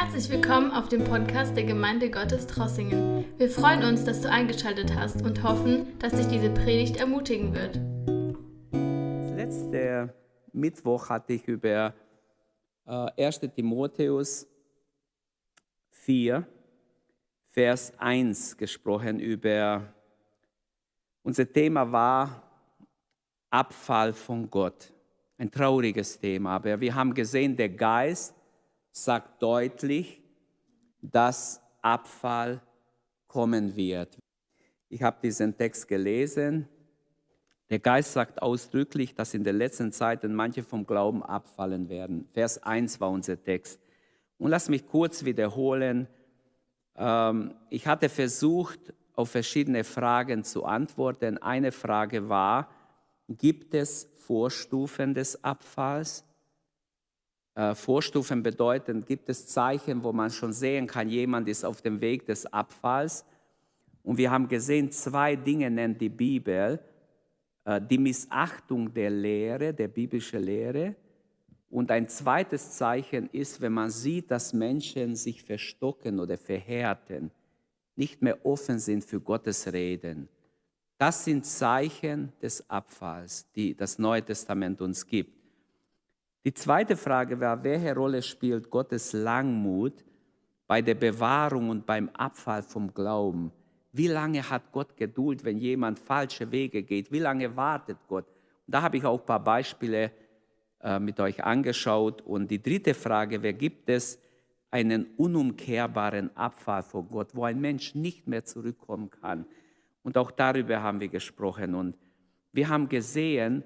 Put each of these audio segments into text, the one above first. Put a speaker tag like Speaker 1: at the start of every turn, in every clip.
Speaker 1: Herzlich willkommen auf dem Podcast der Gemeinde Gottes Trossingen. Wir freuen uns, dass du eingeschaltet hast und hoffen, dass dich diese Predigt ermutigen wird.
Speaker 2: Letzte Mittwoch hatte ich über äh, 1. Timotheus 4, Vers 1 gesprochen. Über unser Thema war Abfall von Gott. Ein trauriges Thema, aber wir haben gesehen, der Geist sagt deutlich, dass Abfall kommen wird. Ich habe diesen Text gelesen. Der Geist sagt ausdrücklich, dass in den letzten Zeiten manche vom Glauben abfallen werden. Vers 1 war unser Text. Und lass mich kurz wiederholen. Ähm, ich hatte versucht, auf verschiedene Fragen zu antworten. Eine Frage war, gibt es Vorstufen des Abfalls? Äh, Vorstufen bedeuten, gibt es Zeichen, wo man schon sehen kann, jemand ist auf dem Weg des Abfalls. Und wir haben gesehen, zwei Dinge nennt die Bibel. Äh, die Missachtung der Lehre, der biblischen Lehre. Und ein zweites Zeichen ist, wenn man sieht, dass Menschen sich verstocken oder verhärten, nicht mehr offen sind für Gottes Reden. Das sind Zeichen des Abfalls, die das Neue Testament uns gibt. Die zweite Frage war, welche Rolle spielt Gottes Langmut bei der Bewahrung und beim Abfall vom Glauben? Wie lange hat Gott Geduld, wenn jemand falsche Wege geht? Wie lange wartet Gott? Und da habe ich auch ein paar Beispiele äh, mit euch angeschaut. Und die dritte Frage, wer gibt es einen unumkehrbaren Abfall von Gott, wo ein Mensch nicht mehr zurückkommen kann? Und auch darüber haben wir gesprochen. Und wir haben gesehen,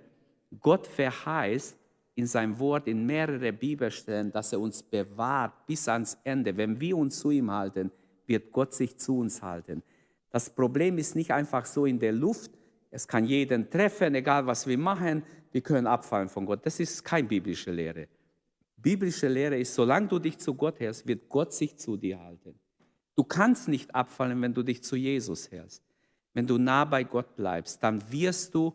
Speaker 2: Gott verheißt, in seinem Wort in mehrere Bibelstellen, dass er uns bewahrt bis ans Ende. Wenn wir uns zu ihm halten, wird Gott sich zu uns halten. Das Problem ist nicht einfach so in der Luft. Es kann jeden treffen, egal was wir machen. Wir können abfallen von Gott. Das ist keine biblische Lehre. Biblische Lehre ist, solange du dich zu Gott hältst, wird Gott sich zu dir halten. Du kannst nicht abfallen, wenn du dich zu Jesus hältst. Wenn du nah bei Gott bleibst, dann wirst du,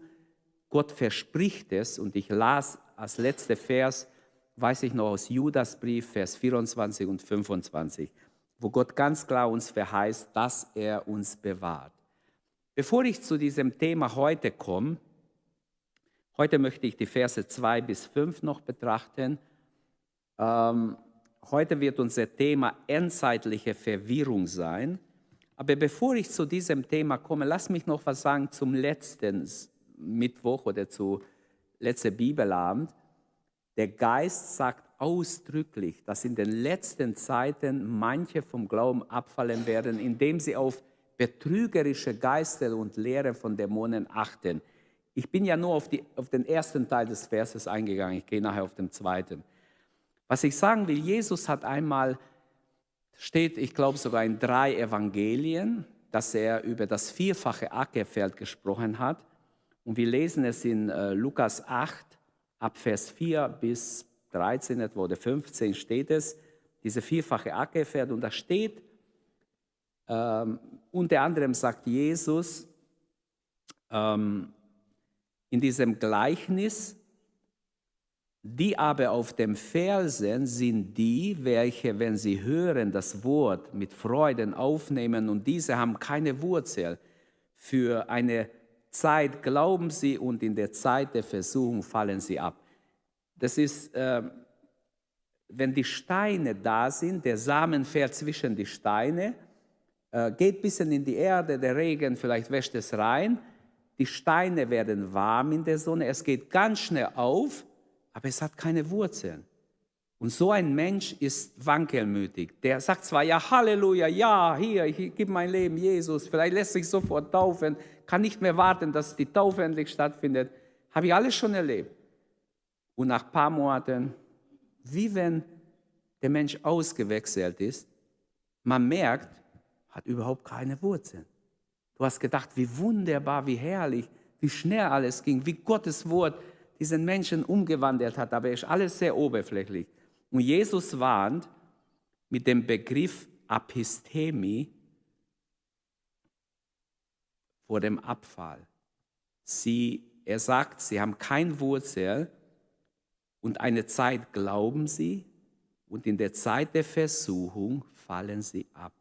Speaker 2: Gott verspricht es, und ich las als letzter Vers, weiß ich noch aus Judasbrief, Vers 24 und 25, wo Gott ganz klar uns verheißt, dass er uns bewahrt. Bevor ich zu diesem Thema heute komme, heute möchte ich die Verse 2 bis 5 noch betrachten. Ähm, heute wird unser Thema endzeitliche Verwirrung sein. Aber bevor ich zu diesem Thema komme, lass mich noch was sagen zum letzten Mittwoch oder zu letzte Bibelabend, der Geist sagt ausdrücklich, dass in den letzten Zeiten manche vom Glauben abfallen werden, indem sie auf betrügerische Geister und Lehre von Dämonen achten. Ich bin ja nur auf, die, auf den ersten Teil des Verses eingegangen, ich gehe nachher auf den zweiten. Was ich sagen will, Jesus hat einmal, steht, ich glaube sogar in drei Evangelien, dass er über das vierfache Ackerfeld gesprochen hat. Und wir lesen es in äh, Lukas 8, ab Vers 4 bis 13 etwa oder 15 steht es, diese vierfache Ackerfeld. Und da steht, ähm, unter anderem sagt Jesus ähm, in diesem Gleichnis, die aber auf dem Felsen sind die, welche, wenn sie hören das Wort mit Freuden aufnehmen und diese haben keine Wurzel für eine Zeit glauben sie und in der Zeit der Versuchung fallen sie ab. Das ist, äh, wenn die Steine da sind, der Samen fährt zwischen die Steine, äh, geht ein bisschen in die Erde, der Regen vielleicht wäscht es rein, die Steine werden warm in der Sonne, es geht ganz schnell auf, aber es hat keine Wurzeln. Und so ein Mensch ist wankelmütig. Der sagt zwar, ja, Halleluja, ja, hier, ich gebe mein Leben Jesus, vielleicht lässt sich sofort taufen, kann nicht mehr warten, dass die Taufe endlich stattfindet. Habe ich alles schon erlebt. Und nach ein paar Monaten, wie wenn der Mensch ausgewechselt ist, man merkt, hat überhaupt keine Wurzeln. Du hast gedacht, wie wunderbar, wie herrlich, wie schnell alles ging, wie Gottes Wort diesen Menschen umgewandelt hat, aber ist alles sehr oberflächlich. Und Jesus warnt mit dem Begriff Apistemie vor dem Abfall. Sie, er sagt, sie haben kein Wurzel und eine Zeit glauben sie und in der Zeit der Versuchung fallen sie ab.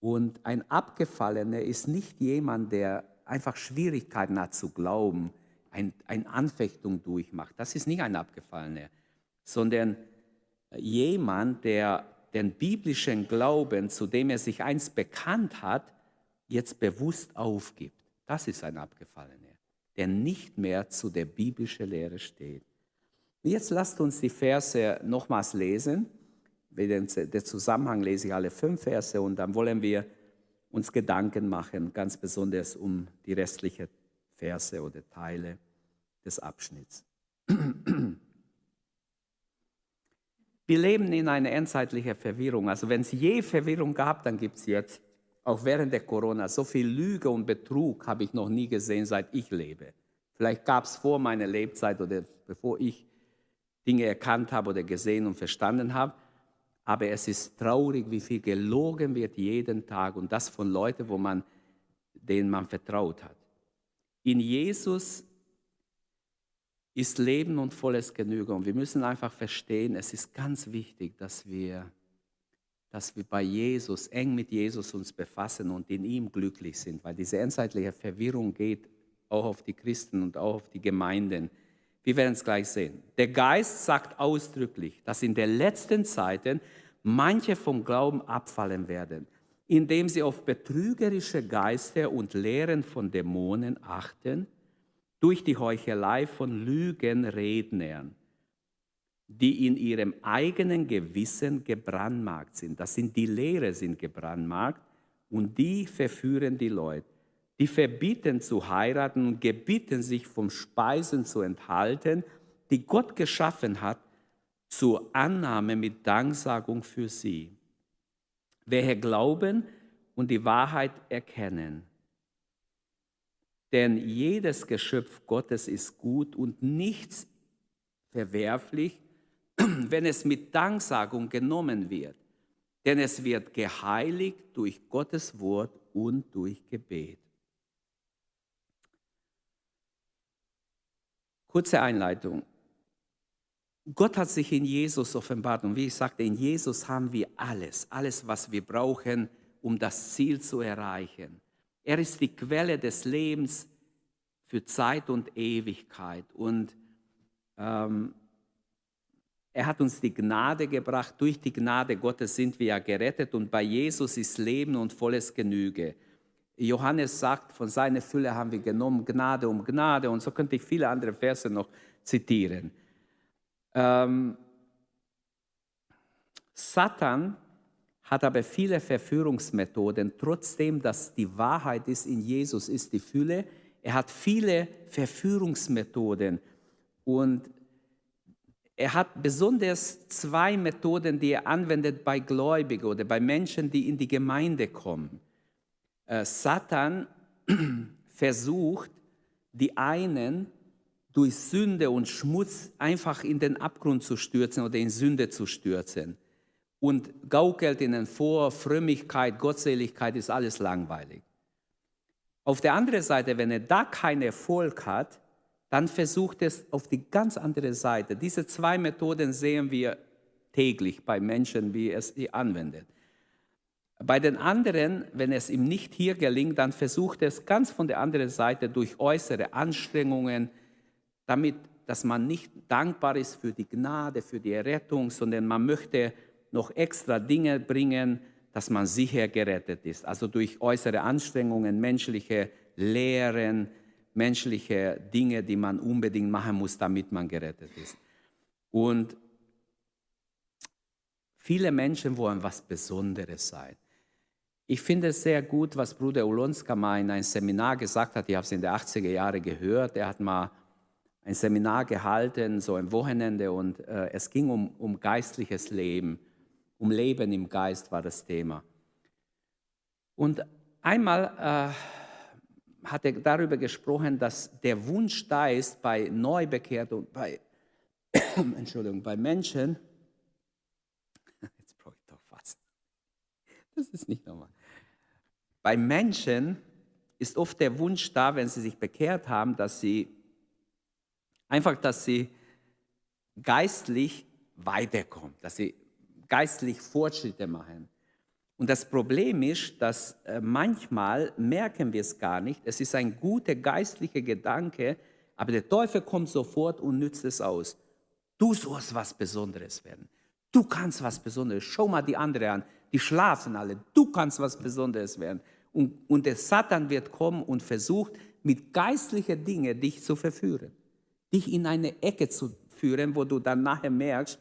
Speaker 2: Und ein Abgefallener ist nicht jemand, der einfach Schwierigkeiten hat zu glauben, ein, eine Anfechtung durchmacht. Das ist nicht ein Abgefallener, sondern jemand, der den biblischen Glauben, zu dem er sich einst bekannt hat, jetzt bewusst aufgibt. Das ist ein Abgefallener, der nicht mehr zu der biblischen Lehre steht. Jetzt lasst uns die Verse nochmals lesen. Den Zusammenhang lese ich alle fünf Verse und dann wollen wir uns Gedanken machen, ganz besonders um die restlichen Verse oder Teile des Abschnitts. Wir leben in einer endzeitlichen Verwirrung. Also wenn es je Verwirrung gab, dann gibt es jetzt, auch während der Corona, so viel Lüge und Betrug habe ich noch nie gesehen, seit ich lebe. Vielleicht gab es vor meiner Lebzeit oder bevor ich Dinge erkannt habe oder gesehen und verstanden habe. Aber es ist traurig, wie viel gelogen wird jeden Tag und das von Leuten, wo man, denen man vertraut hat. In Jesus ist Leben und volles Genüge. Und wir müssen einfach verstehen, es ist ganz wichtig, dass wir, dass wir bei Jesus, eng mit Jesus uns befassen und in ihm glücklich sind, weil diese endzeitliche Verwirrung geht auch auf die Christen und auch auf die Gemeinden. Wir werden es gleich sehen. Der Geist sagt ausdrücklich, dass in den letzten Zeiten manche vom Glauben abfallen werden, indem sie auf betrügerische Geister und Lehren von Dämonen achten, durch die Heuchelei von Lügenrednern, die in ihrem eigenen Gewissen gebrandmarkt sind. Das sind die Lehre sind gebrandmarkt und die verführen die Leute. Die verbieten zu heiraten und gebieten sich vom Speisen zu enthalten, die Gott geschaffen hat, zur Annahme mit Danksagung für sie. Welche glauben und die Wahrheit erkennen. Denn jedes Geschöpf Gottes ist gut und nichts verwerflich, wenn es mit Danksagung genommen wird. Denn es wird geheiligt durch Gottes Wort und durch Gebet. Kurze Einleitung. Gott hat sich in Jesus offenbart und wie ich sagte, in Jesus haben wir alles, alles, was wir brauchen, um das Ziel zu erreichen. Er ist die Quelle des Lebens für Zeit und Ewigkeit und ähm, er hat uns die Gnade gebracht. Durch die Gnade Gottes sind wir ja gerettet und bei Jesus ist Leben und volles Genüge. Johannes sagt, von seiner Fülle haben wir genommen, Gnade um Gnade. Und so könnte ich viele andere Verse noch zitieren. Ähm, Satan hat aber viele Verführungsmethoden, trotzdem, dass die Wahrheit ist, in Jesus ist die Fülle. Er hat viele Verführungsmethoden und er hat besonders zwei Methoden, die er anwendet bei Gläubigen oder bei Menschen, die in die Gemeinde kommen. Äh, Satan versucht, die einen durch Sünde und Schmutz einfach in den Abgrund zu stürzen oder in Sünde zu stürzen. Und gaukelt ihnen vor, Frömmigkeit, Gottseligkeit ist alles langweilig. Auf der anderen Seite, wenn er da keinen Erfolg hat, dann versucht es auf die ganz andere Seite. Diese zwei Methoden sehen wir täglich bei Menschen, wie es sie anwendet. Bei den anderen, wenn es ihm nicht hier gelingt, dann versucht er es ganz von der anderen Seite durch äußere Anstrengungen, damit, dass man nicht dankbar ist für die Gnade, für die Errettung, sondern man möchte noch extra Dinge bringen, dass man sicher gerettet ist. Also durch äußere Anstrengungen, menschliche Lehren, menschliche Dinge, die man unbedingt machen muss, damit man gerettet ist. Und viele Menschen wollen was Besonderes sein. Ich finde es sehr gut, was Bruder Ulonska mal in einem Seminar gesagt hat. Ich habe es in den 80er Jahren gehört. Er hat mal ein Seminar gehalten, so ein Wochenende, und äh, es ging um, um geistliches Leben. Um Leben im Geist war das Thema. Und einmal äh, hat er darüber gesprochen, dass der Wunsch da ist bei Neubekehrten bei, Entschuldigung, bei Menschen, jetzt brauche ich doch was. Das ist nicht normal. Bei Menschen ist oft der Wunsch da, wenn sie sich bekehrt haben, dass sie einfach, dass sie geistlich weiterkommen, dass sie geistlich Fortschritte machen. Und das Problem ist, dass äh, manchmal merken wir es gar nicht. Es ist ein guter geistlicher Gedanke, aber der Teufel kommt sofort und nützt es aus. Du sollst was Besonderes werden. Du kannst was Besonderes. Schau mal die anderen an. Die schlafen alle. Du kannst was Besonderes werden. Und, und der Satan wird kommen und versucht, mit geistlichen Dingen dich zu verführen. Dich in eine Ecke zu führen, wo du dann nachher merkst,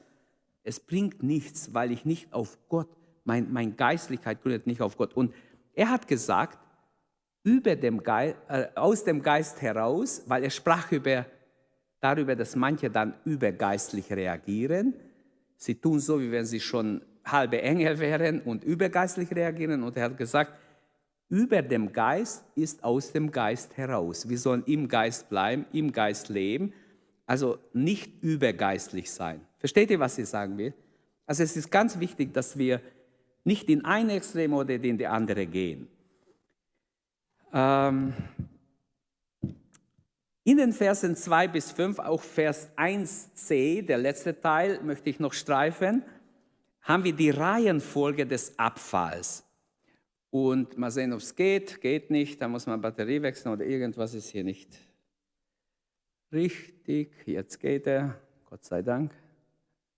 Speaker 2: es bringt nichts, weil ich nicht auf Gott, mein, meine Geistlichkeit gründet nicht auf Gott. Und er hat gesagt, über dem Geist, äh, aus dem Geist heraus, weil er sprach über, darüber, dass manche dann übergeistlich reagieren. Sie tun so, wie wenn sie schon halbe Engel wären und übergeistlich reagieren. Und er hat gesagt, über dem Geist ist aus dem Geist heraus. Wir sollen im Geist bleiben, im Geist leben, also nicht übergeistlich sein. Versteht ihr, was ich sagen will? Also es ist ganz wichtig, dass wir nicht in ein Extrem oder in die andere gehen. Ähm, in den Versen 2 bis 5, auch Vers 1c, der letzte Teil, möchte ich noch streifen, haben wir die Reihenfolge des Abfalls. Und mal sehen, ob es geht. Geht nicht, da muss man Batterie wechseln oder irgendwas ist hier nicht richtig. Jetzt geht er, Gott sei Dank.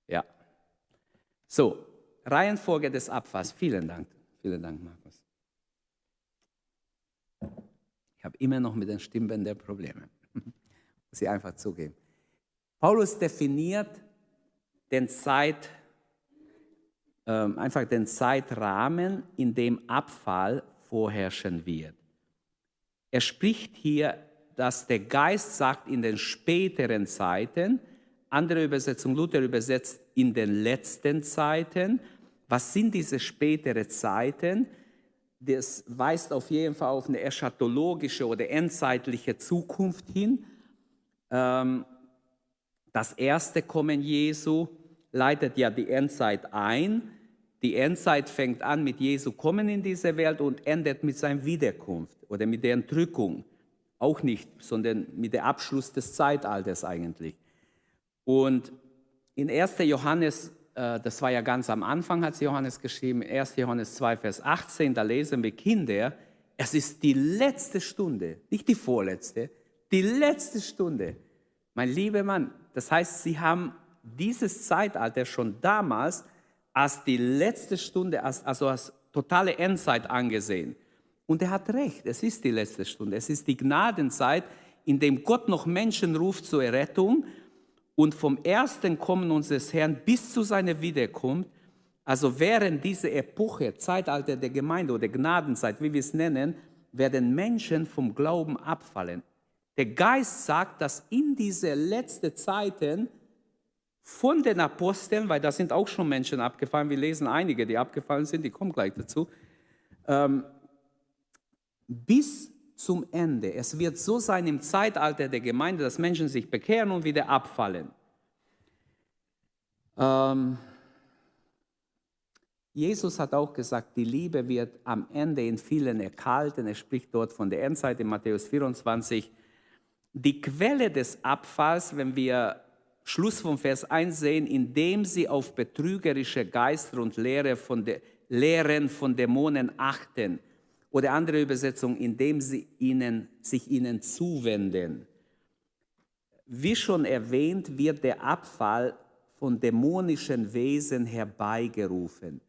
Speaker 2: Ja. So, Reihenfolge des Abfalls. Vielen Dank. Vielen Dank, Markus. Ich habe immer noch mit den Stimmbändern Probleme. Muss ich einfach zugeben. Paulus definiert den Zeit, äh, einfach den Zeitrahmen, in dem Abfall vorherrschen wird. Er spricht hier, dass der Geist sagt in den späteren Zeiten, andere Übersetzung, Luther übersetzt in den letzten Zeiten. Was sind diese späteren Zeiten? Das weist auf jeden Fall auf eine eschatologische oder endzeitliche Zukunft hin. Ähm, das erste Kommen Jesu leitet ja die Endzeit ein. Die Endzeit fängt an mit Jesu Kommen in diese Welt und endet mit seiner Wiederkunft oder mit der Entrückung. Auch nicht, sondern mit dem Abschluss des Zeitalters eigentlich. Und in 1. Johannes, das war ja ganz am Anfang, hat Johannes geschrieben, 1. Johannes 2, Vers 18, da lesen wir Kinder, es ist die letzte Stunde, nicht die vorletzte, die letzte Stunde. Mein lieber Mann, das heißt, sie haben dieses Zeitalter schon damals als die letzte Stunde, als, also als totale Endzeit angesehen. Und er hat recht, es ist die letzte Stunde, es ist die Gnadenzeit, in dem Gott noch Menschen ruft zur Errettung und vom ersten Kommen unseres Herrn bis zu seiner Wiederkunft, also während dieser Epoche, Zeitalter der Gemeinde oder Gnadenzeit, wie wir es nennen, werden Menschen vom Glauben abfallen. Der Geist sagt, dass in diese letzten Zeiten von den Aposteln, weil da sind auch schon Menschen abgefallen, wir lesen einige, die abgefallen sind, die kommen gleich dazu, ähm, bis zum Ende. Es wird so sein im Zeitalter der Gemeinde, dass Menschen sich bekehren und wieder abfallen. Ähm, Jesus hat auch gesagt, die Liebe wird am Ende in vielen erkalten. Er spricht dort von der Endzeit in Matthäus 24. Die Quelle des Abfalls, wenn wir Schluss vom Vers 1 sehen, indem sie auf betrügerische Geister und Lehre von Lehren von Dämonen achten. Oder andere Übersetzung, indem sie ihnen, sich ihnen zuwenden. Wie schon erwähnt, wird der Abfall von dämonischen Wesen herbeigerufen.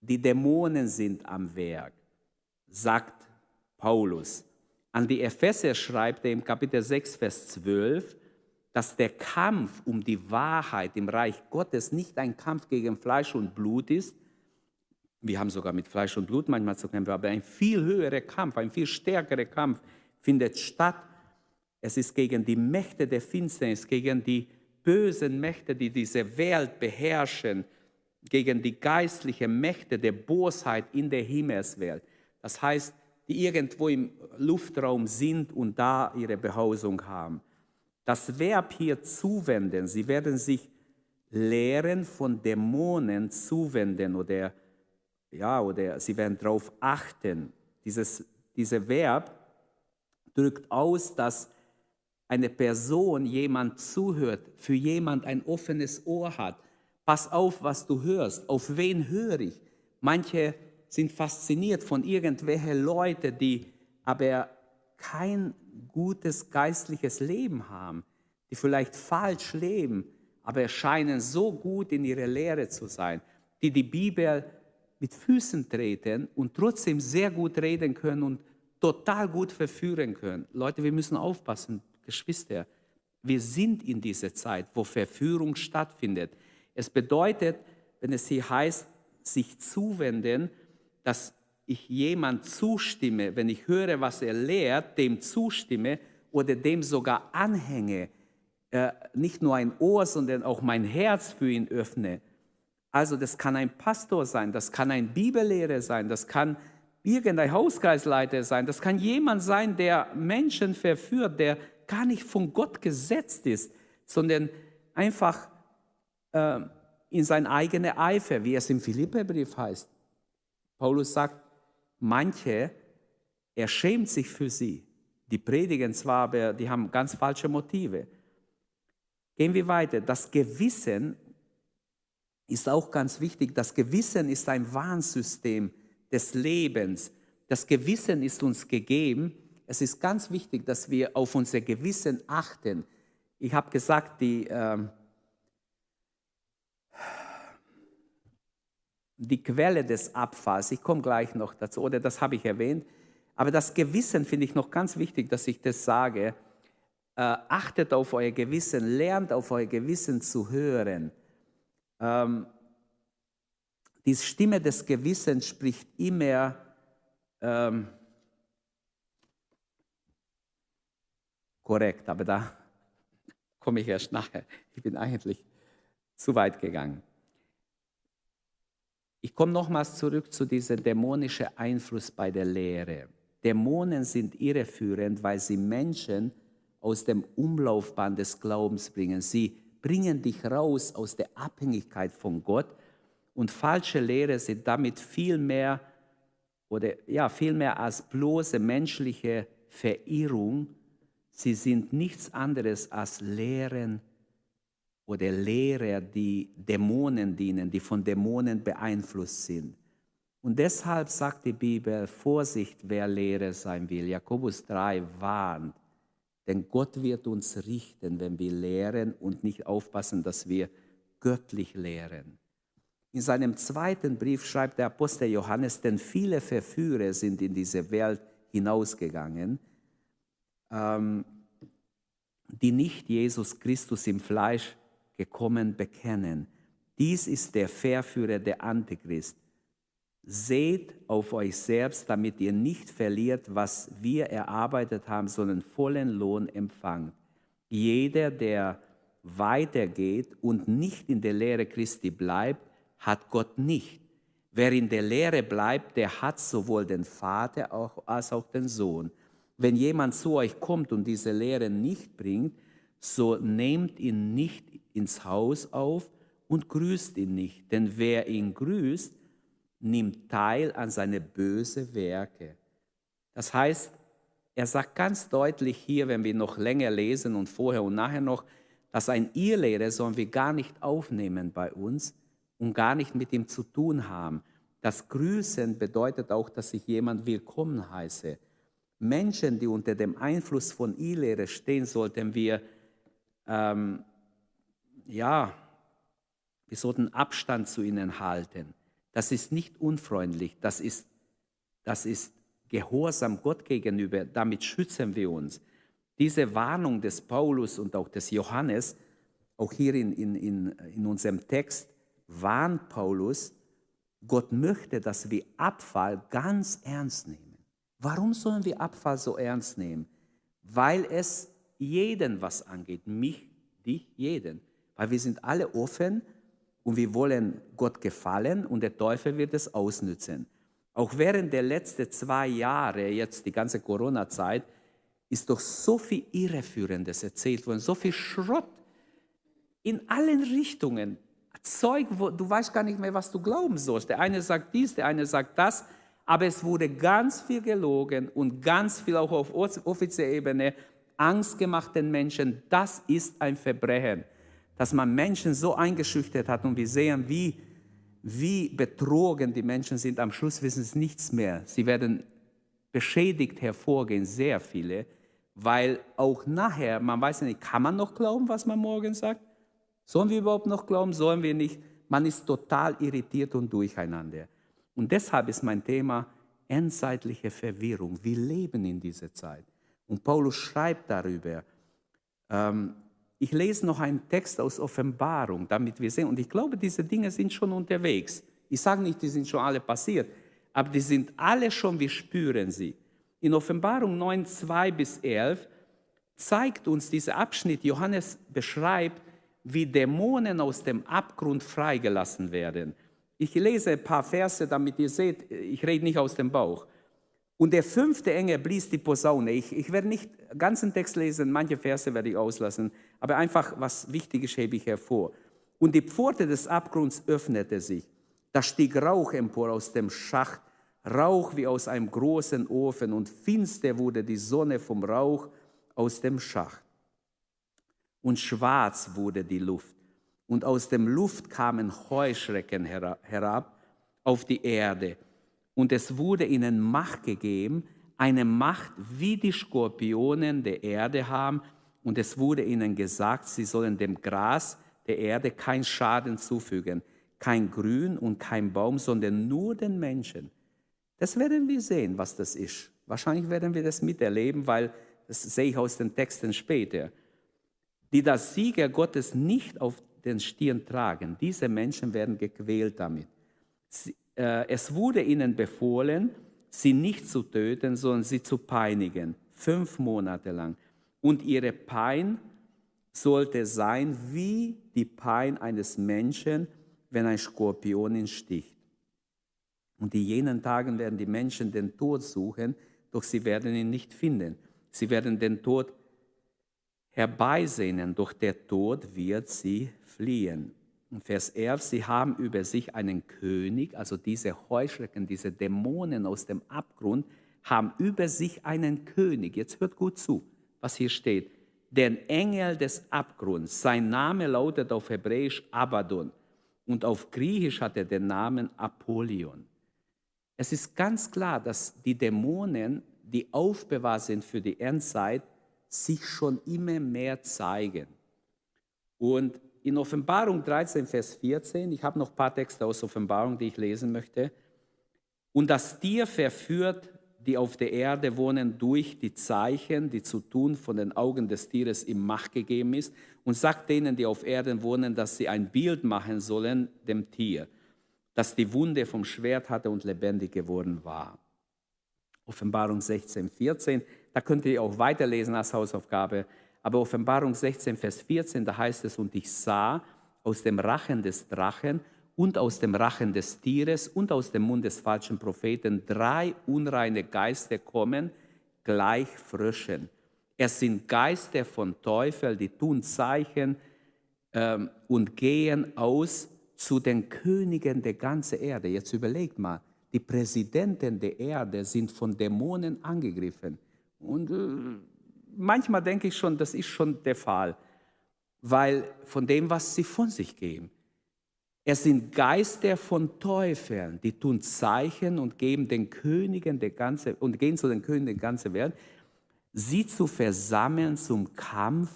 Speaker 2: Die Dämonen sind am Werk, sagt Paulus. An die Epheser schreibt er im Kapitel 6, Vers 12, dass der Kampf um die Wahrheit im Reich Gottes nicht ein Kampf gegen Fleisch und Blut ist, wir haben sogar mit Fleisch und Blut manchmal zu kämpfen, aber ein viel höherer Kampf, ein viel stärkerer Kampf findet statt. Es ist gegen die Mächte der Finsternis, gegen die bösen Mächte, die diese Welt beherrschen, gegen die geistlichen Mächte der Bosheit in der Himmelswelt. Das heißt, die irgendwo im Luftraum sind und da ihre Behausung haben. Das Verb hier zuwenden, sie werden sich lehren von Dämonen zuwenden oder ja, oder sie werden darauf achten. Dieses, dieser Verb drückt aus, dass eine Person jemand zuhört, für jemand ein offenes Ohr hat, Pass auf, was du hörst. Auf wen höre ich? Manche sind fasziniert von irgendwelchen Leuten, die aber kein gutes geistliches Leben haben, die vielleicht falsch leben, aber scheinen so gut in ihrer Lehre zu sein, die die Bibel mit Füßen treten und trotzdem sehr gut reden können und total gut verführen können. Leute, wir müssen aufpassen, Geschwister. Wir sind in dieser Zeit, wo Verführung stattfindet. Es bedeutet, wenn es hier heißt, sich zuwenden, dass ich jemand zustimme, wenn ich höre, was er lehrt, dem zustimme oder dem sogar anhänge, äh, nicht nur ein Ohr, sondern auch mein Herz für ihn öffne. Also das kann ein Pastor sein, das kann ein Bibellehrer sein, das kann irgendein Hauskreisleiter sein, das kann jemand sein, der Menschen verführt, der gar nicht von Gott gesetzt ist, sondern einfach äh, in sein eigener Eifer, wie es im Philipperbrief heißt. Paulus sagt, manche, er schämt sich für sie. Die predigen zwar, aber die haben ganz falsche Motive. Gehen wir weiter. Das Gewissen ist auch ganz wichtig. Das Gewissen ist ein Warnsystem des Lebens. Das Gewissen ist uns gegeben. Es ist ganz wichtig, dass wir auf unser Gewissen achten. Ich habe gesagt, die, äh, die Quelle des Abfalls, ich komme gleich noch dazu, oder das habe ich erwähnt, aber das Gewissen finde ich noch ganz wichtig, dass ich das sage. Äh, achtet auf euer Gewissen, lernt auf euer Gewissen zu hören. Ähm, die Stimme des Gewissens spricht immer ähm, korrekt, aber da komme ich erst nachher. Ich bin eigentlich zu weit gegangen. Ich komme nochmals zurück zu diesem dämonischen Einfluss bei der Lehre. Dämonen sind irreführend, weil sie Menschen aus dem Umlaufbahn des Glaubens bringen. Sie bringen dich raus aus der Abhängigkeit von Gott und falsche Lehre sind damit viel mehr oder ja, viel mehr als bloße menschliche Verirrung. Sie sind nichts anderes als Lehren oder Lehrer, die Dämonen dienen, die von Dämonen beeinflusst sind. Und deshalb sagt die Bibel, Vorsicht, wer Lehrer sein will. Jakobus 3 warnt, denn Gott wird uns richten, wenn wir lehren und nicht aufpassen, dass wir göttlich lehren. In seinem zweiten Brief schreibt der Apostel Johannes, denn viele Verführer sind in diese Welt hinausgegangen, ähm, die nicht Jesus Christus im Fleisch gekommen bekennen. Dies ist der Verführer der Antichrist. Seht auf euch selbst, damit ihr nicht verliert, was wir erarbeitet haben, sondern vollen Lohn empfangt. Jeder, der weitergeht und nicht in der Lehre Christi bleibt, hat Gott nicht. Wer in der Lehre bleibt, der hat sowohl den Vater als auch den Sohn. Wenn jemand zu euch kommt und diese Lehre nicht bringt, so nehmt ihn nicht ins Haus auf und grüßt ihn nicht. Denn wer ihn grüßt, nimmt teil an seine bösen Werke. Das heißt, er sagt ganz deutlich hier, wenn wir noch länger lesen und vorher und nachher noch, dass ein Irrlehrer sollen wir gar nicht aufnehmen bei uns und gar nicht mit ihm zu tun haben. Das Grüßen bedeutet auch, dass ich jemand willkommen heiße. Menschen, die unter dem Einfluss von Irrlehre stehen, sollten wir ähm, ja, wir sollten Abstand zu ihnen halten. Das ist nicht unfreundlich, das ist, das ist Gehorsam Gott gegenüber, damit schützen wir uns. Diese Warnung des Paulus und auch des Johannes, auch hier in, in, in, in unserem Text, warnt Paulus, Gott möchte, dass wir Abfall ganz ernst nehmen. Warum sollen wir Abfall so ernst nehmen? Weil es jeden was angeht, mich, dich, jeden weil wir sind alle offen und wir wollen Gott gefallen und der Teufel wird es ausnützen. Auch während der letzten zwei Jahre, jetzt die ganze Corona-Zeit, ist doch so viel Irreführendes erzählt worden, so viel Schrott in allen Richtungen. Zeug, wo du weißt gar nicht mehr, was du glauben sollst. Der eine sagt dies, der eine sagt das, aber es wurde ganz viel gelogen und ganz viel auch auf offizieller Ebene Angst gemacht den Menschen. Das ist ein Verbrechen. Dass man Menschen so eingeschüchtert hat und wir sehen, wie, wie betrogen die Menschen sind. Am Schluss wissen sie nichts mehr. Sie werden beschädigt hervorgehen, sehr viele, weil auch nachher, man weiß ja nicht, kann man noch glauben, was man morgen sagt? Sollen wir überhaupt noch glauben? Sollen wir nicht? Man ist total irritiert und durcheinander. Und deshalb ist mein Thema endzeitliche Verwirrung. Wir leben in dieser Zeit. Und Paulus schreibt darüber. Ähm, ich lese noch einen Text aus Offenbarung, damit wir sehen. Und ich glaube, diese Dinge sind schon unterwegs. Ich sage nicht, die sind schon alle passiert, aber die sind alle schon, wir spüren sie. In Offenbarung 9, 2 bis 11 zeigt uns dieser Abschnitt, Johannes beschreibt, wie Dämonen aus dem Abgrund freigelassen werden. Ich lese ein paar Verse, damit ihr seht, ich rede nicht aus dem Bauch. Und der fünfte Engel blies die Posaune. Ich, ich werde nicht ganzen Text lesen, manche Verse werde ich auslassen, aber einfach was Wichtiges hebe ich hervor. Und die Pforte des Abgrunds öffnete sich. Da stieg Rauch empor aus dem Schacht, Rauch wie aus einem großen Ofen, und finster wurde die Sonne vom Rauch aus dem Schacht und schwarz wurde die Luft. Und aus dem Luft kamen Heuschrecken herab auf die Erde. Und es wurde ihnen Macht gegeben, eine Macht, wie die Skorpionen der Erde haben. Und es wurde ihnen gesagt, sie sollen dem Gras der Erde keinen Schaden zufügen, kein Grün und kein Baum, sondern nur den Menschen. Das werden wir sehen, was das ist. Wahrscheinlich werden wir das miterleben, weil das sehe ich aus den Texten später die das Sieger Gottes nicht auf den Stirn tragen. Diese Menschen werden gequält damit. Sie, äh, es wurde ihnen befohlen, sie nicht zu töten, sondern sie zu peinigen, fünf Monate lang. Und ihre Pein sollte sein wie die Pein eines Menschen, wenn ein Skorpion ihn sticht. Und in jenen Tagen werden die Menschen den Tod suchen, doch sie werden ihn nicht finden. Sie werden den Tod herbeisehnen, doch der Tod wird sie fliehen. Und Vers 11, sie haben über sich einen König, also diese Heuschrecken, diese Dämonen aus dem Abgrund, haben über sich einen König. Jetzt hört gut zu, was hier steht. Den Engel des Abgrunds. Sein Name lautet auf Hebräisch Abaddon und auf Griechisch hat er den Namen Apollyon. Es ist ganz klar, dass die Dämonen, die aufbewahrt sind für die Endzeit, sich schon immer mehr zeigen. Und in Offenbarung 13, Vers 14, ich habe noch ein paar Texte aus Offenbarung, die ich lesen möchte. Und das Tier verführt, die auf der Erde wohnen, durch die Zeichen, die zu tun von den Augen des Tieres ihm Macht gegeben ist, und sagt denen, die auf Erden wohnen, dass sie ein Bild machen sollen dem Tier, das die Wunde vom Schwert hatte und lebendig geworden war. Offenbarung 16, 14. Da könnt ihr auch weiterlesen als Hausaufgabe. Aber Offenbarung 16, Vers 14, da heißt es, und ich sah aus dem Rachen des Drachen und aus dem Rachen des Tieres und aus dem Mund des falschen Propheten drei unreine Geister kommen, gleich Fröschen. Es sind Geister von Teufel, die tun Zeichen ähm, und gehen aus zu den Königen der ganzen Erde. Jetzt überlegt mal, die Präsidenten der Erde sind von Dämonen angegriffen. Und äh, manchmal denke ich schon, das ist schon der Fall, weil von dem, was sie von sich geben. Es sind Geister von Teufeln, die tun Zeichen und geben den Königen der ganze, und gehen zu den Königen der ganzen Welt, sie zu versammeln zum Kampf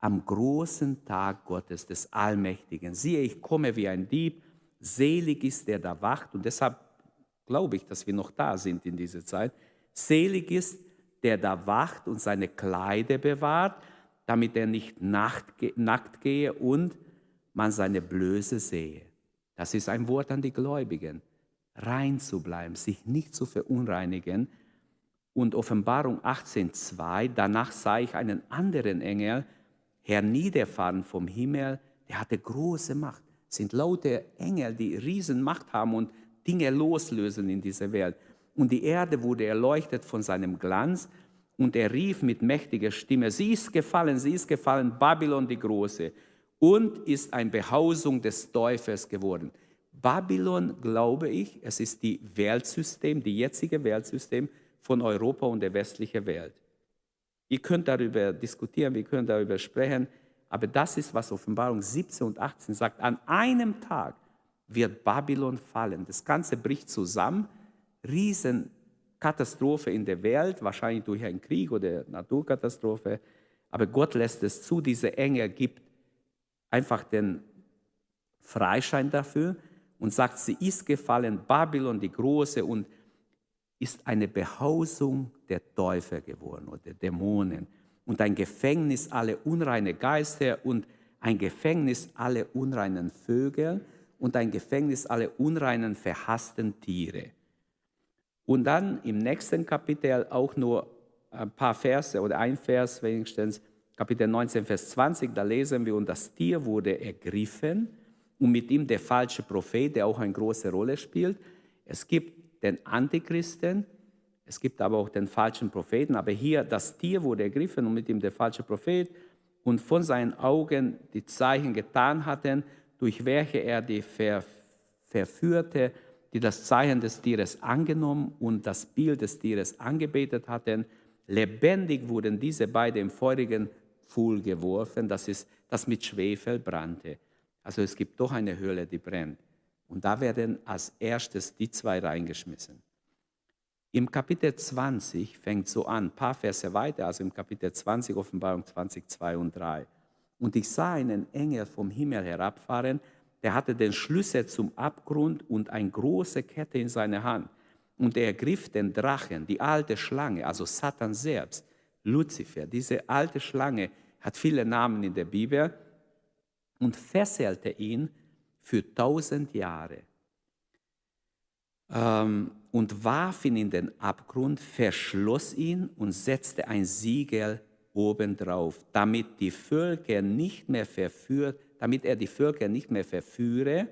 Speaker 2: am großen Tag Gottes, des Allmächtigen. Siehe, ich komme wie ein Dieb, selig ist der da wacht, und deshalb glaube ich, dass wir noch da sind in dieser Zeit. Selig ist, der da wacht und seine Kleider bewahrt, damit er nicht nackt gehe und man seine Blöße sehe. Das ist ein Wort an die Gläubigen. Rein zu bleiben, sich nicht zu verunreinigen. Und Offenbarung 18.2, danach sah ich einen anderen Engel herniederfahren vom Himmel, der hatte große Macht. Es sind laute Engel, die Riesenmacht haben und Dinge loslösen in dieser Welt und die Erde wurde erleuchtet von seinem Glanz und er rief mit mächtiger Stimme, sie ist gefallen, sie ist gefallen, Babylon die Große und ist ein Behausung des Teufels geworden. Babylon, glaube ich, es ist die Weltsystem, die jetzige Weltsystem von Europa und der westlichen Welt. Ihr könnt darüber diskutieren, wir können darüber sprechen, Aber das ist, was Offenbarung 17 und 18 sagt. An einem Tag wird Babylon fallen. Das Ganze bricht zusammen. Riesenkatastrophe in der Welt, wahrscheinlich durch einen Krieg oder Naturkatastrophe. Aber Gott lässt es zu. Diese Enge gibt einfach den Freischein dafür und sagt, sie ist gefallen, Babylon die Große und ist eine Behausung der Teufel geworden oder der Dämonen und ein Gefängnis alle unreine Geister und ein Gefängnis alle unreinen Vögel und ein Gefängnis alle unreinen verhassten Tiere. Und dann im nächsten Kapitel auch nur ein paar Verse oder ein Vers wenigstens, Kapitel 19, Vers 20, da lesen wir, und das Tier wurde ergriffen und mit ihm der falsche Prophet, der auch eine große Rolle spielt. Es gibt den Antichristen, es gibt aber auch den falschen Propheten, aber hier das Tier wurde ergriffen und mit ihm der falsche Prophet und von seinen Augen die Zeichen getan hatten, durch welche er die ver verführte, die das Zeichen des Tieres angenommen und das Bild des Tieres angebetet hatten. Lebendig wurden diese beiden im feurigen Pfuhl geworfen, das ist das mit Schwefel brannte. Also es gibt doch eine Höhle, die brennt. Und da werden als erstes die zwei reingeschmissen. Im Kapitel 20 fängt so an, ein paar Verse weiter, also im Kapitel 20, Offenbarung 20, 2 und 3. Und ich sah einen Engel vom Himmel herabfahren, der hatte den Schlüssel zum Abgrund und eine große Kette in seiner Hand. Und er ergriff den Drachen, die alte Schlange, also Satan selbst, Luzifer. Diese alte Schlange hat viele Namen in der Bibel und fesselte ihn für tausend Jahre ähm, und warf ihn in den Abgrund, verschloss ihn und setzte ein Siegel obendrauf, damit die Völker nicht mehr verführt, damit er die Völker nicht mehr verführe,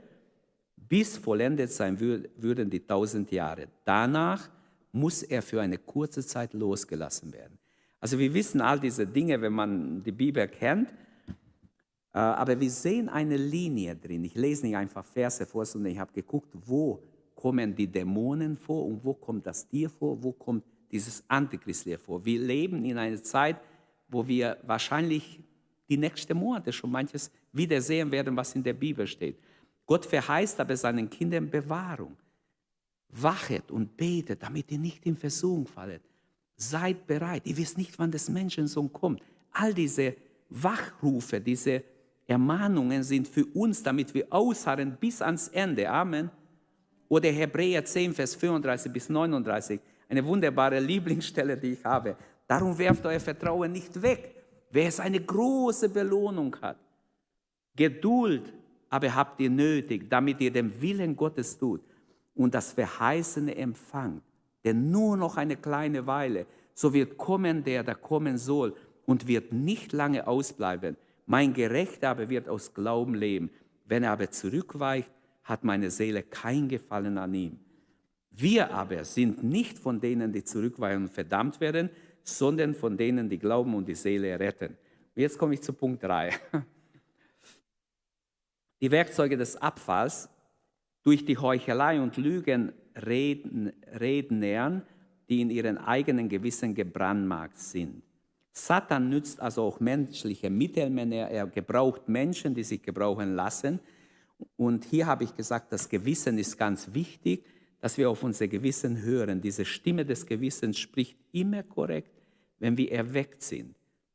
Speaker 2: bis vollendet sein würden die tausend Jahre. Danach muss er für eine kurze Zeit losgelassen werden. Also wir wissen all diese Dinge, wenn man die Bibel kennt, äh, aber wir sehen eine Linie drin. Ich lese nicht einfach Verse vor, sondern ich habe geguckt, wo kommen die Dämonen vor und wo kommt das Tier vor, wo kommt dieses Antichristliche vor. Wir leben in einer Zeit, wo wir wahrscheinlich die nächsten Monate schon manches wiedersehen werden, was in der Bibel steht. Gott verheißt aber seinen Kindern Bewahrung. Wachet und betet, damit ihr nicht in Versuchung fallet. Seid bereit. Ihr wisst nicht, wann das Menschensohn kommt. All diese Wachrufe, diese Ermahnungen sind für uns, damit wir ausharren bis ans Ende. Amen. Oder Hebräer 10, Vers 35 bis 39, eine wunderbare Lieblingsstelle, die ich habe. Darum werft euer Vertrauen nicht weg, wer es eine große Belohnung hat. Geduld aber habt ihr nötig, damit ihr den Willen Gottes tut und das Verheißene empfangt. Denn nur noch eine kleine Weile, so wird kommen der, der kommen soll und wird nicht lange ausbleiben. Mein Gerechter aber wird aus Glauben leben. Wenn er aber zurückweicht, hat meine Seele kein Gefallen an ihm. Wir aber sind nicht von denen, die zurückweichen und verdammt werden, sondern von denen, die glauben und die Seele retten. Jetzt komme ich zu Punkt 3. Die Werkzeuge des Abfalls durch die Heuchelei und Lügen reden, Rednern, die in ihren eigenen Gewissen gebrandmarkt sind. Satan nützt also auch menschliche Mittelmänner. Er gebraucht Menschen, die sich gebrauchen lassen. Und hier habe ich gesagt, das Gewissen ist ganz wichtig, dass wir auf unser Gewissen hören. Diese Stimme des Gewissens spricht immer korrekt, wenn wir erweckt sind.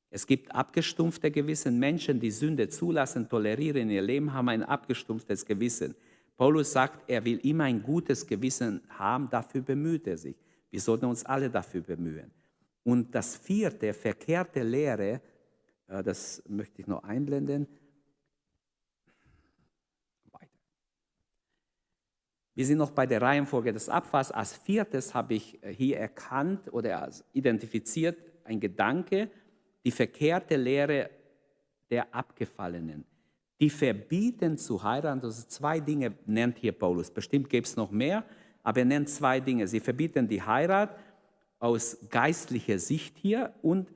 Speaker 2: Es gibt abgestumpfte Gewissen. Menschen, die Sünde zulassen, tolerieren ihr Leben, haben ein abgestumpftes Gewissen. Paulus sagt, er will immer ein gutes Gewissen haben, dafür bemüht er sich. Wir sollten uns alle dafür bemühen. Und das vierte, verkehrte Lehre, äh, das möchte ich noch einblenden. Wir sind noch bei der Reihenfolge des Abfalls. Als viertes habe ich äh, hier erkannt oder identifiziert ein Gedanke, die verkehrte Lehre der Abgefallenen. Die verbieten zu heiraten, also zwei Dinge nennt hier Paulus. Bestimmt gibt es noch mehr, aber er nennt zwei Dinge. Sie verbieten die Heirat aus geistlicher Sicht hier und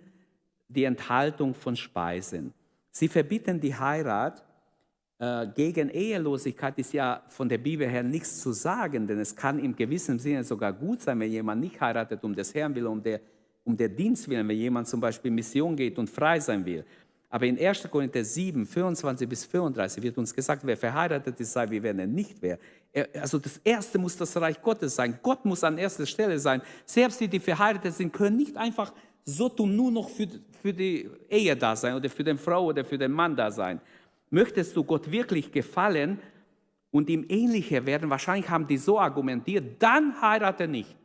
Speaker 2: die Enthaltung von Speisen. Sie verbieten die Heirat. Äh, gegen Ehelosigkeit ist ja von der Bibel her nichts zu sagen, denn es kann im gewissen Sinne sogar gut sein, wenn jemand nicht heiratet um des Herrn will, um der, um der Dienst willen, wenn jemand zum Beispiel Mission geht und frei sein will. Aber in 1. Korinther 7, 24 bis 34 wird uns gesagt, wer verheiratet ist, sei wie wenn er nicht wäre. Also das Erste muss das Reich Gottes sein. Gott muss an erster Stelle sein. Selbst die, die verheiratet sind, können nicht einfach so tun, nur noch für, für die Ehe da sein oder für den Frau oder für den Mann da sein. Möchtest du Gott wirklich gefallen und ihm ähnlicher werden, wahrscheinlich haben die so argumentiert, dann heirate nicht.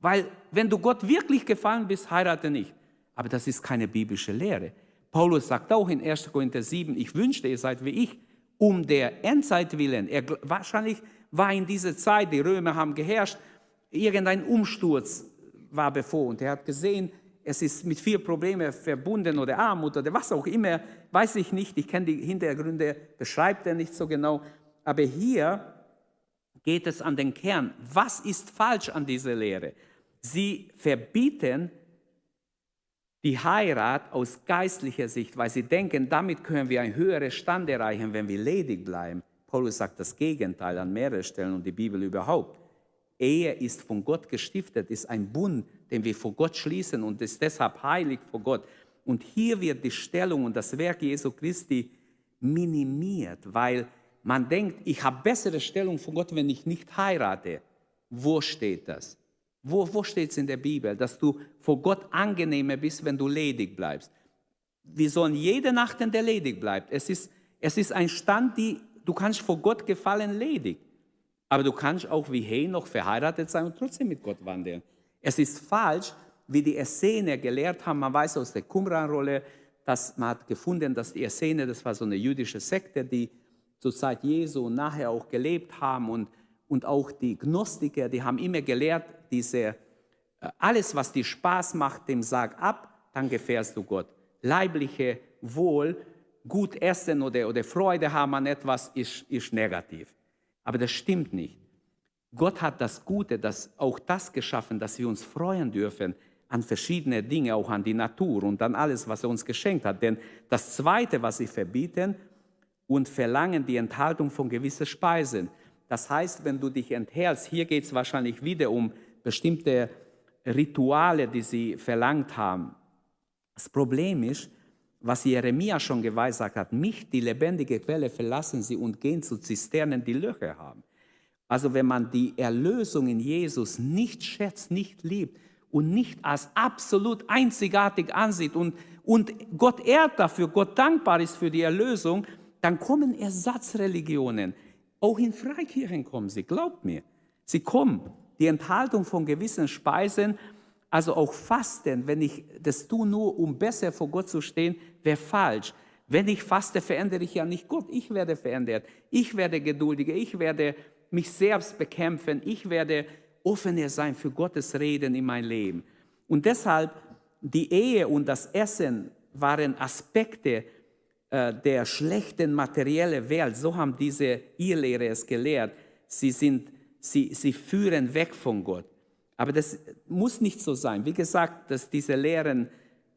Speaker 2: Weil wenn du Gott wirklich gefallen bist, heirate nicht. Aber das ist keine biblische Lehre. Paulus sagt auch in 1. Korinther 7, ich wünschte, ihr seid wie ich, um der Endzeit willen. Er, wahrscheinlich war in dieser Zeit, die Römer haben geherrscht, irgendein Umsturz war bevor. Und er hat gesehen, es ist mit vielen Problemen verbunden oder Armut oder was auch immer, weiß ich nicht. Ich kenne die Hintergründe, beschreibt er nicht so genau. Aber hier geht es an den Kern. Was ist falsch an dieser Lehre? Sie verbieten die Heirat aus geistlicher Sicht, weil sie denken, damit können wir einen höheren Stand erreichen, wenn wir ledig bleiben. Paulus sagt das Gegenteil an mehreren Stellen und die Bibel überhaupt. Ehe ist von Gott gestiftet, ist ein Bund, den wir vor Gott schließen und ist deshalb heilig vor Gott. Und hier wird die Stellung und das Werk Jesu Christi minimiert, weil man denkt, ich habe bessere Stellung vor Gott, wenn ich nicht heirate. Wo steht das? Wo, wo steht es in der Bibel, dass du vor Gott angenehmer bist, wenn du ledig bleibst? Wir sollen jede Nacht, in der ledig bleibt. Es ist, es ist ein Stand, die, du kannst vor Gott gefallen ledig. Aber du kannst auch wie Hey noch verheiratet sein und trotzdem mit Gott wandeln. Es ist falsch, wie die Essener gelehrt haben. Man weiß aus der Qumran-Rolle, dass man hat gefunden, dass die Essener, das war so eine jüdische Sekte, die zur Zeit Jesu nachher auch gelebt haben und, und auch die Gnostiker, die haben immer gelehrt, diese, äh, alles, was dir Spaß macht, dem sag ab, dann gefährst du Gott. Leibliche Wohl, gut essen oder, oder Freude haben an etwas, ist, ist negativ. Aber das stimmt nicht. Gott hat das Gute, das, auch das geschaffen, dass wir uns freuen dürfen an verschiedene Dinge, auch an die Natur und an alles, was er uns geschenkt hat. Denn das Zweite, was sie verbieten und verlangen, die Enthaltung von gewissen Speisen. Das heißt, wenn du dich enthältst, hier geht es wahrscheinlich wieder um bestimmte Rituale, die sie verlangt haben. Das Problem ist, was Jeremia schon geweissagt hat, mich, die lebendige Quelle, verlassen sie und gehen zu Zisternen, die Löcher haben. Also wenn man die Erlösung in Jesus nicht schätzt, nicht liebt und nicht als absolut einzigartig ansieht und, und Gott ehrt dafür, Gott dankbar ist für die Erlösung, dann kommen Ersatzreligionen. Auch in Freikirchen kommen sie, glaubt mir. Sie kommen die Enthaltung von gewissen Speisen, also auch Fasten, wenn ich das tue nur, um besser vor Gott zu stehen, wäre falsch. Wenn ich faste, verändere ich ja nicht Gott. Ich werde verändert. Ich werde geduldiger. Ich werde mich selbst bekämpfen. Ich werde offener sein für Gottes Reden in mein Leben. Und deshalb, die Ehe und das Essen waren Aspekte äh, der schlechten materiellen Welt. So haben diese Irrlehrer es gelehrt. Sie sind sie, sie führen weg von Gott. Aber das muss nicht so sein. Wie gesagt, dass diese Lehren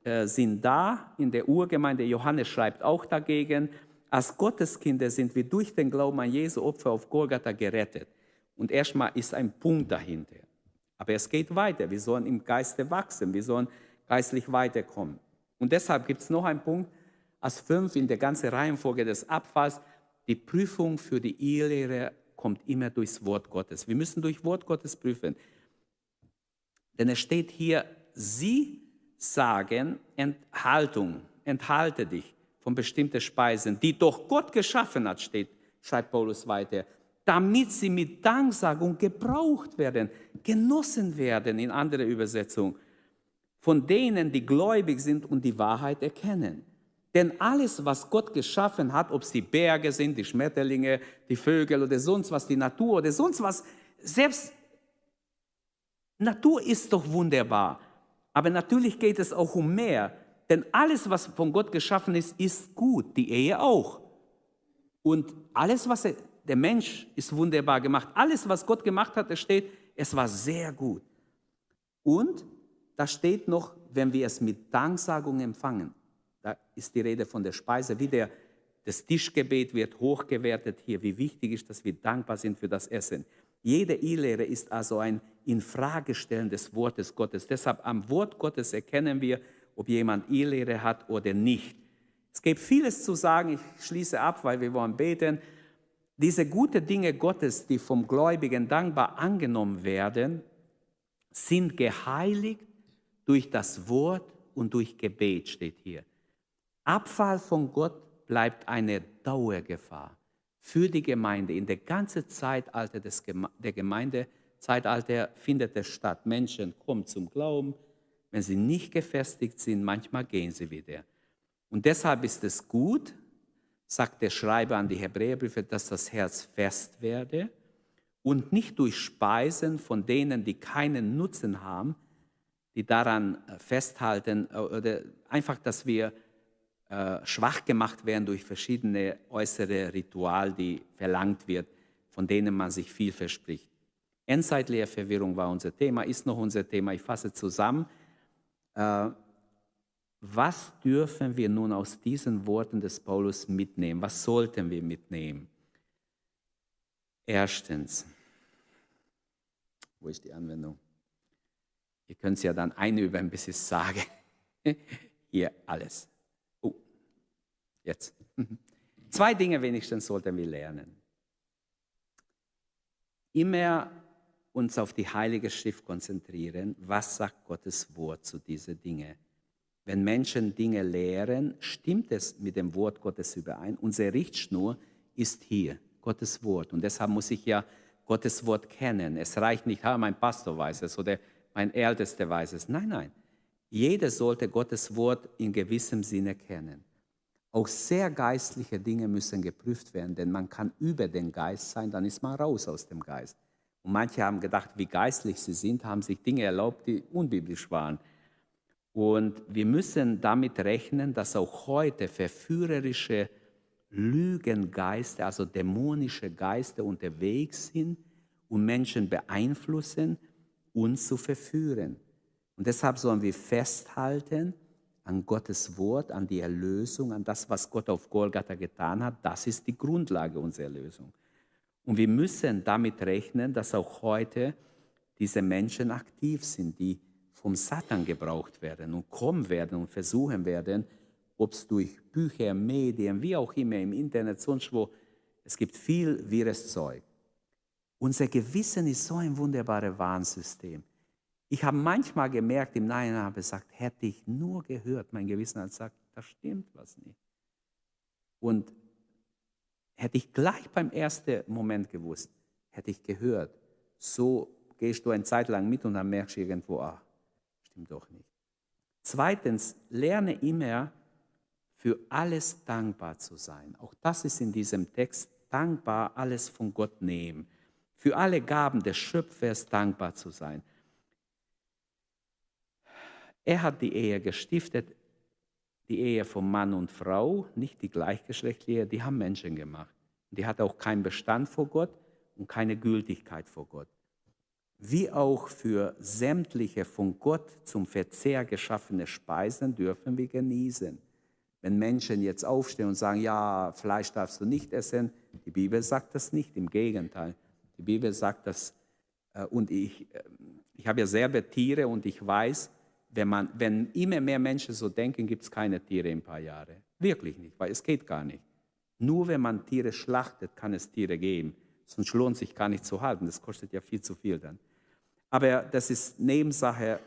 Speaker 2: äh, sind da in der Urgemeinde. Johannes schreibt auch dagegen. Als Gotteskinder sind wir durch den Glauben an Jesu Opfer auf Golgatha gerettet. Und erstmal ist ein Punkt dahinter. Aber es geht weiter. Wir sollen im Geiste wachsen. Wir sollen geistlich weiterkommen. Und deshalb gibt es noch einen Punkt, als fünf in der ganzen Reihenfolge des Abfalls, die Prüfung für die Ehelehre kommt immer durchs Wort Gottes. Wir müssen durch Wort Gottes prüfen. Denn es steht hier, sie sagen Enthaltung, enthalte dich von bestimmten Speisen, die doch Gott geschaffen hat, steht, schreibt Paulus weiter, damit sie mit Danksagung gebraucht werden, genossen werden, in anderer Übersetzung, von denen, die gläubig sind und die Wahrheit erkennen. Denn alles, was Gott geschaffen hat, ob es die Berge sind, die Schmetterlinge, die Vögel oder sonst was, die Natur oder sonst was, selbst Natur ist doch wunderbar. Aber natürlich geht es auch um mehr. Denn alles, was von Gott geschaffen ist, ist gut. Die Ehe auch. Und alles, was er, der Mensch ist wunderbar gemacht. Alles, was Gott gemacht hat, es steht, es war sehr gut. Und da steht noch, wenn wir es mit Danksagung empfangen. Da ist die Rede von der Speise. Wie der, das Tischgebet wird hochgewertet hier, wie wichtig ist, dass wir dankbar sind für das Essen. Jede E-Lehre ist also ein Infragestellen des Wortes Gottes. Deshalb am Wort Gottes erkennen wir, ob jemand E-Lehre hat oder nicht. Es gibt vieles zu sagen, ich schließe ab, weil wir wollen beten. Diese guten Dinge Gottes, die vom Gläubigen dankbar angenommen werden, sind geheiligt durch das Wort und durch Gebet, steht hier. Abfall von Gott bleibt eine Dauergefahr für die Gemeinde. In der ganzen Zeitalter des Geme der Gemeindezeitalter findet es statt. Menschen kommen zum Glauben. Wenn sie nicht gefestigt sind, manchmal gehen sie wieder. Und deshalb ist es gut, sagt der Schreiber an die Hebräerbriefe, dass das Herz fest werde und nicht durch Speisen von denen, die keinen Nutzen haben, die daran äh, festhalten, äh, oder einfach, dass wir äh, schwach gemacht werden durch verschiedene äußere Rituale, die verlangt wird, von denen man sich viel verspricht. Endzeitlehrverwirrung war unser Thema, ist noch unser Thema. Ich fasse zusammen. Äh, was dürfen wir nun aus diesen Worten des Paulus mitnehmen? Was sollten wir mitnehmen? Erstens, wo ist die Anwendung? Ihr könnt es ja dann einüben, bis ich es sage. Hier alles. Jetzt. Zwei Dinge wenigstens sollten wir lernen. Immer uns auf die Heilige Schrift konzentrieren. Was sagt Gottes Wort zu diesen Dingen? Wenn Menschen Dinge lehren, stimmt es mit dem Wort Gottes überein. Unsere Richtschnur ist hier, Gottes Wort. Und deshalb muss ich ja Gottes Wort kennen. Es reicht nicht, ah, mein Pastor weiß es oder mein Ältester weiß es. Nein, nein. Jeder sollte Gottes Wort in gewissem Sinne kennen. Auch sehr geistliche Dinge müssen geprüft werden, denn man kann über den Geist sein, dann ist man raus aus dem Geist. Und manche haben gedacht, wie geistlich sie sind, haben sich Dinge erlaubt, die unbiblisch waren. Und wir müssen damit rechnen, dass auch heute verführerische Lügengeister, also dämonische Geister unterwegs sind und Menschen beeinflussen, uns zu verführen. Und deshalb sollen wir festhalten an Gottes Wort, an die Erlösung, an das, was Gott auf Golgatha getan hat. Das ist die Grundlage unserer Erlösung. Und wir müssen damit rechnen, dass auch heute diese Menschen aktiv sind, die vom Satan gebraucht werden und kommen werden und versuchen werden, ob es durch Bücher, Medien, wie auch immer im Internet, sonst wo, es gibt viel wirres Zeug. Unser Gewissen ist so ein wunderbares Warnsystem. Ich habe manchmal gemerkt, im Nachhinein habe gesagt, hätte ich nur gehört, mein Gewissen hat gesagt, da stimmt was nicht. Und hätte ich gleich beim ersten Moment gewusst, hätte ich gehört, so gehst du eine Zeit lang mit und dann merkst du irgendwo, ah, stimmt doch nicht. Zweitens, lerne immer für alles dankbar zu sein. Auch das ist in diesem Text dankbar, alles von Gott nehmen für alle Gaben des Schöpfers dankbar zu sein. Er hat die Ehe gestiftet, die Ehe von Mann und Frau, nicht die gleichgeschlechtliche, die haben Menschen gemacht. Die hat auch keinen Bestand vor Gott und keine Gültigkeit vor Gott. Wie auch für sämtliche von Gott zum Verzehr geschaffene Speisen dürfen wir genießen. Wenn Menschen jetzt aufstehen und sagen, ja, Fleisch darfst du nicht essen, die Bibel sagt das nicht, im Gegenteil. Die Bibel sagt das, äh, und ich, äh, ich habe ja selber Tiere und ich weiß, wenn, man, wenn immer mehr Menschen so denken, gibt es keine Tiere in ein paar Jahren. Wirklich nicht, weil es geht gar nicht. Nur wenn man Tiere schlachtet, kann es Tiere geben. Sonst lohnt sich gar nicht zu halten. Das kostet ja viel zu viel dann. Aber das ist Nebensache.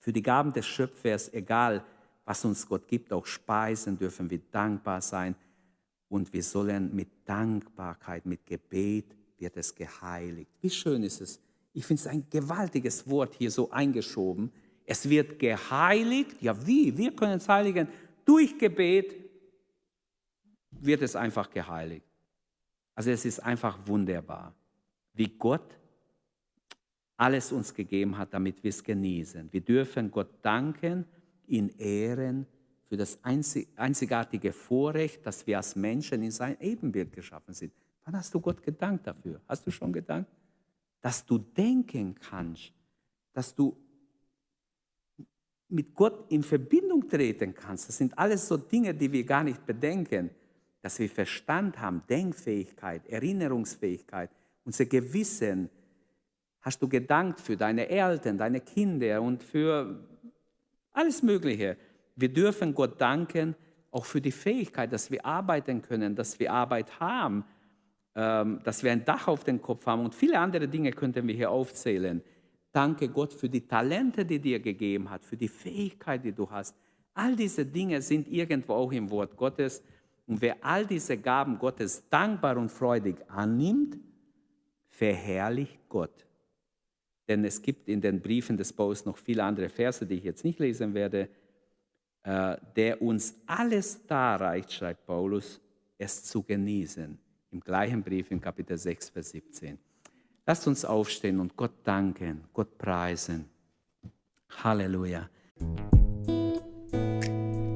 Speaker 2: Für die Gaben des Schöpfers, egal was uns Gott gibt, auch Speisen, dürfen wir dankbar sein. Und wir sollen mit Dankbarkeit, mit Gebet wird es geheiligt. Wie schön ist es. Ich finde es ein gewaltiges Wort hier so eingeschoben. Es wird geheiligt. Ja, wie? Wir können es heiligen. Durch Gebet wird es einfach geheiligt. Also es ist einfach wunderbar, wie Gott alles uns gegeben hat, damit wir es genießen. Wir dürfen Gott danken, ihn ehren für das einzigartige Vorrecht, dass wir als Menschen in sein Ebenbild geschaffen sind. Wann hast du Gott gedankt dafür? Hast du schon gedankt? Dass du denken kannst, dass du mit Gott in Verbindung treten kannst. Das sind alles so Dinge, die wir gar nicht bedenken. Dass wir Verstand haben, Denkfähigkeit, Erinnerungsfähigkeit, unser Gewissen. Hast du gedankt für deine Eltern, deine Kinder und für alles Mögliche. Wir dürfen Gott danken, auch für die Fähigkeit, dass wir arbeiten können, dass wir Arbeit haben, ähm, dass wir ein Dach auf dem Kopf haben und viele andere Dinge könnten wir hier aufzählen. Danke Gott für die Talente, die dir gegeben hat, für die Fähigkeit, die du hast. All diese Dinge sind irgendwo auch im Wort Gottes. Und wer all diese Gaben Gottes dankbar und freudig annimmt, verherrlicht Gott. Denn es gibt in den Briefen des Paulus noch viele andere Verse, die ich jetzt nicht lesen werde, äh, der uns alles darreicht, schreibt Paulus, es zu genießen. Im gleichen Brief in Kapitel 6, Vers 17. Lasst uns aufstehen und Gott danken, Gott preisen. Halleluja.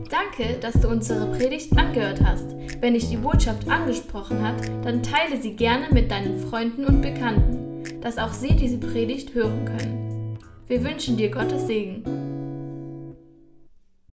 Speaker 1: Danke, dass du unsere Predigt angehört hast. Wenn dich die Botschaft angesprochen hat, dann teile sie gerne mit deinen Freunden und Bekannten, dass auch sie diese Predigt hören können. Wir wünschen dir Gottes Segen.